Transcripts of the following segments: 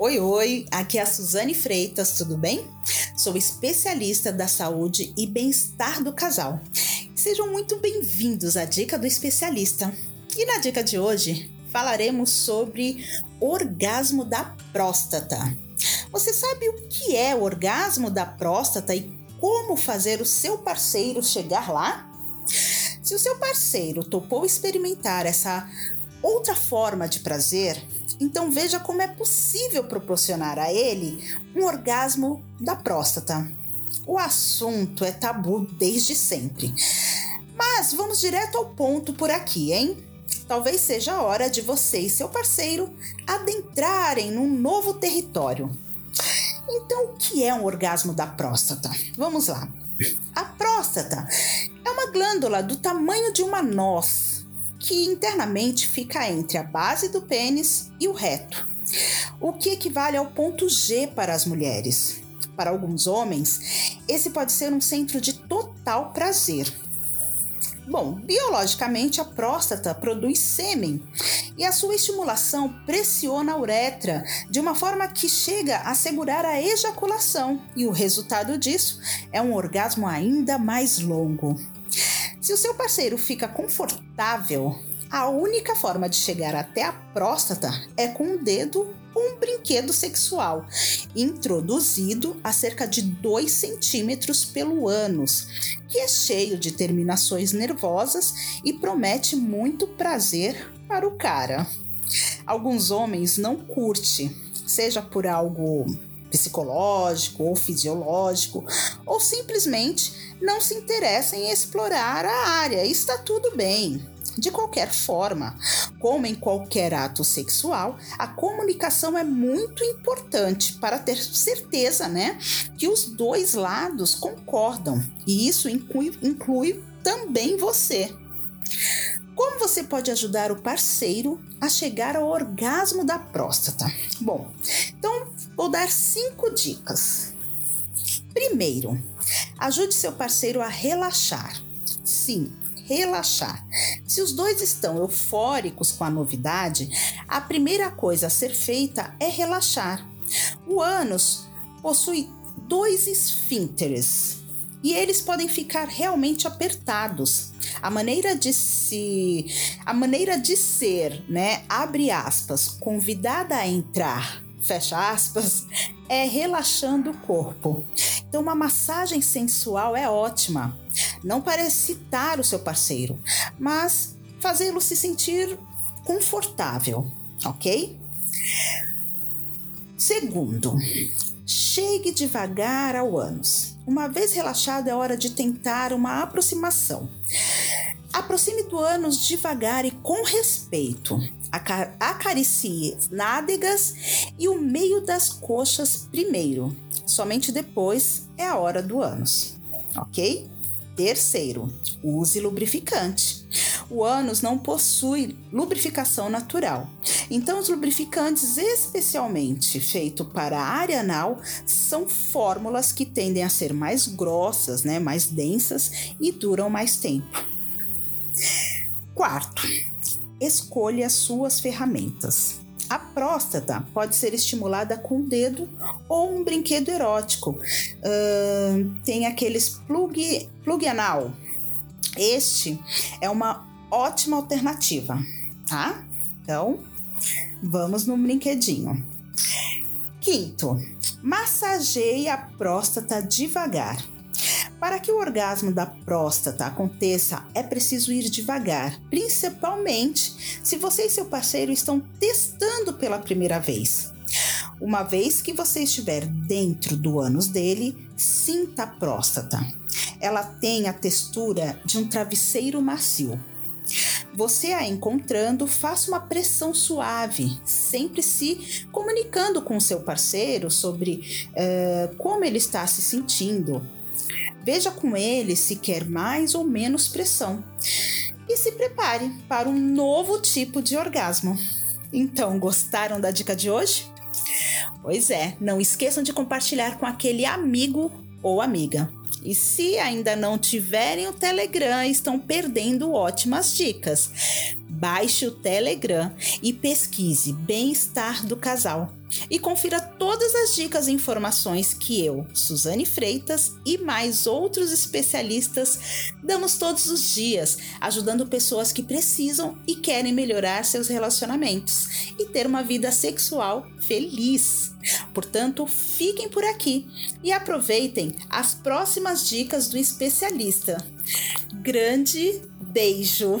Oi, oi, aqui é a Suzane Freitas, tudo bem? Sou especialista da saúde e bem-estar do casal. Sejam muito bem-vindos à Dica do Especialista. E na dica de hoje falaremos sobre orgasmo da próstata. Você sabe o que é o orgasmo da próstata e como fazer o seu parceiro chegar lá? Se o seu parceiro topou experimentar essa outra forma de prazer, então veja como é possível proporcionar a ele um orgasmo da próstata. O assunto é tabu desde sempre. Mas vamos direto ao ponto por aqui, hein? Talvez seja a hora de você e seu parceiro adentrarem num novo território. Então, o que é um orgasmo da próstata? Vamos lá. A próstata é uma glândula do tamanho de uma noz que internamente fica entre a base do pênis e o reto, o que equivale ao ponto G para as mulheres. Para alguns homens, esse pode ser um centro de total prazer. Bom, biologicamente a próstata produz sêmen e a sua estimulação pressiona a uretra de uma forma que chega a segurar a ejaculação, e o resultado disso é um orgasmo ainda mais longo. Se o seu parceiro fica confortável, a única forma de chegar até a próstata é com o dedo ou um brinquedo sexual, introduzido a cerca de 2 centímetros pelo ânus, que é cheio de terminações nervosas e promete muito prazer para o cara. Alguns homens não curte, seja por algo psicológico ou fisiológico, ou simplesmente não se interessa em explorar a área. Está tudo bem. De qualquer forma, como em qualquer ato sexual, a comunicação é muito importante para ter certeza, né, que os dois lados concordam. E isso inclui, inclui também você. Como você pode ajudar o parceiro a chegar ao orgasmo da próstata? Bom, então vou dar cinco dicas. Primeiro, ajude seu parceiro a relaxar. Sim, relaxar. Se os dois estão eufóricos com a novidade, a primeira coisa a ser feita é relaxar. O ânus possui dois esfínteres e eles podem ficar realmente apertados. A maneira de se, a maneira de ser, né, abre aspas, convidada a entrar, fecha aspas, é relaxando o corpo. Então uma massagem sensual é ótima. Não para excitar o seu parceiro, mas fazê-lo se sentir confortável, ok? Segundo, chegue devagar ao ânus. Uma vez relaxado, é hora de tentar uma aproximação. Aproxime do ânus devagar e com respeito. Acaricie nádegas e o meio das coxas primeiro. Somente depois é a hora do ânus, ok? Terceiro, use lubrificante. O ânus não possui lubrificação natural. Então, os lubrificantes, especialmente feitos para a área anal, são fórmulas que tendem a ser mais grossas, né, mais densas e duram mais tempo. Quarto, escolha suas ferramentas. A próstata pode ser estimulada com o dedo ou um brinquedo erótico. Uh, tem aqueles plug, plug anal. Este é uma ótima alternativa, tá? Então, vamos no brinquedinho. Quinto, massageie a próstata devagar. Para que o orgasmo da próstata aconteça, é preciso ir devagar, principalmente se você e seu parceiro estão testando pela primeira vez. Uma vez que você estiver dentro do ânus dele, sinta a próstata. Ela tem a textura de um travesseiro macio. Você a encontrando, faça uma pressão suave, sempre se comunicando com seu parceiro sobre uh, como ele está se sentindo. Veja com ele se quer mais ou menos pressão e se prepare para um novo tipo de orgasmo. Então, gostaram da dica de hoje? Pois é, não esqueçam de compartilhar com aquele amigo ou amiga. E se ainda não tiverem o Telegram, estão perdendo ótimas dicas. baixe o Telegram e pesquise Bem-Estar do Casal e confira todas as dicas e informações que eu, Suzane Freitas e mais outros especialistas damos todos os dias, ajudando pessoas que precisam e querem melhorar seus relacionamentos e ter uma vida sexual feliz. Portanto, fiquem por aqui e aproveitem as próximas dicas do especialista. Grande beijo!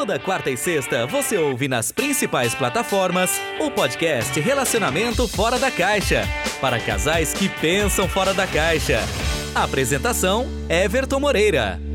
Toda quarta e sexta você ouve nas principais plataformas o podcast Relacionamento Fora da Caixa para casais que pensam fora da caixa. Apresentação: Everton Moreira.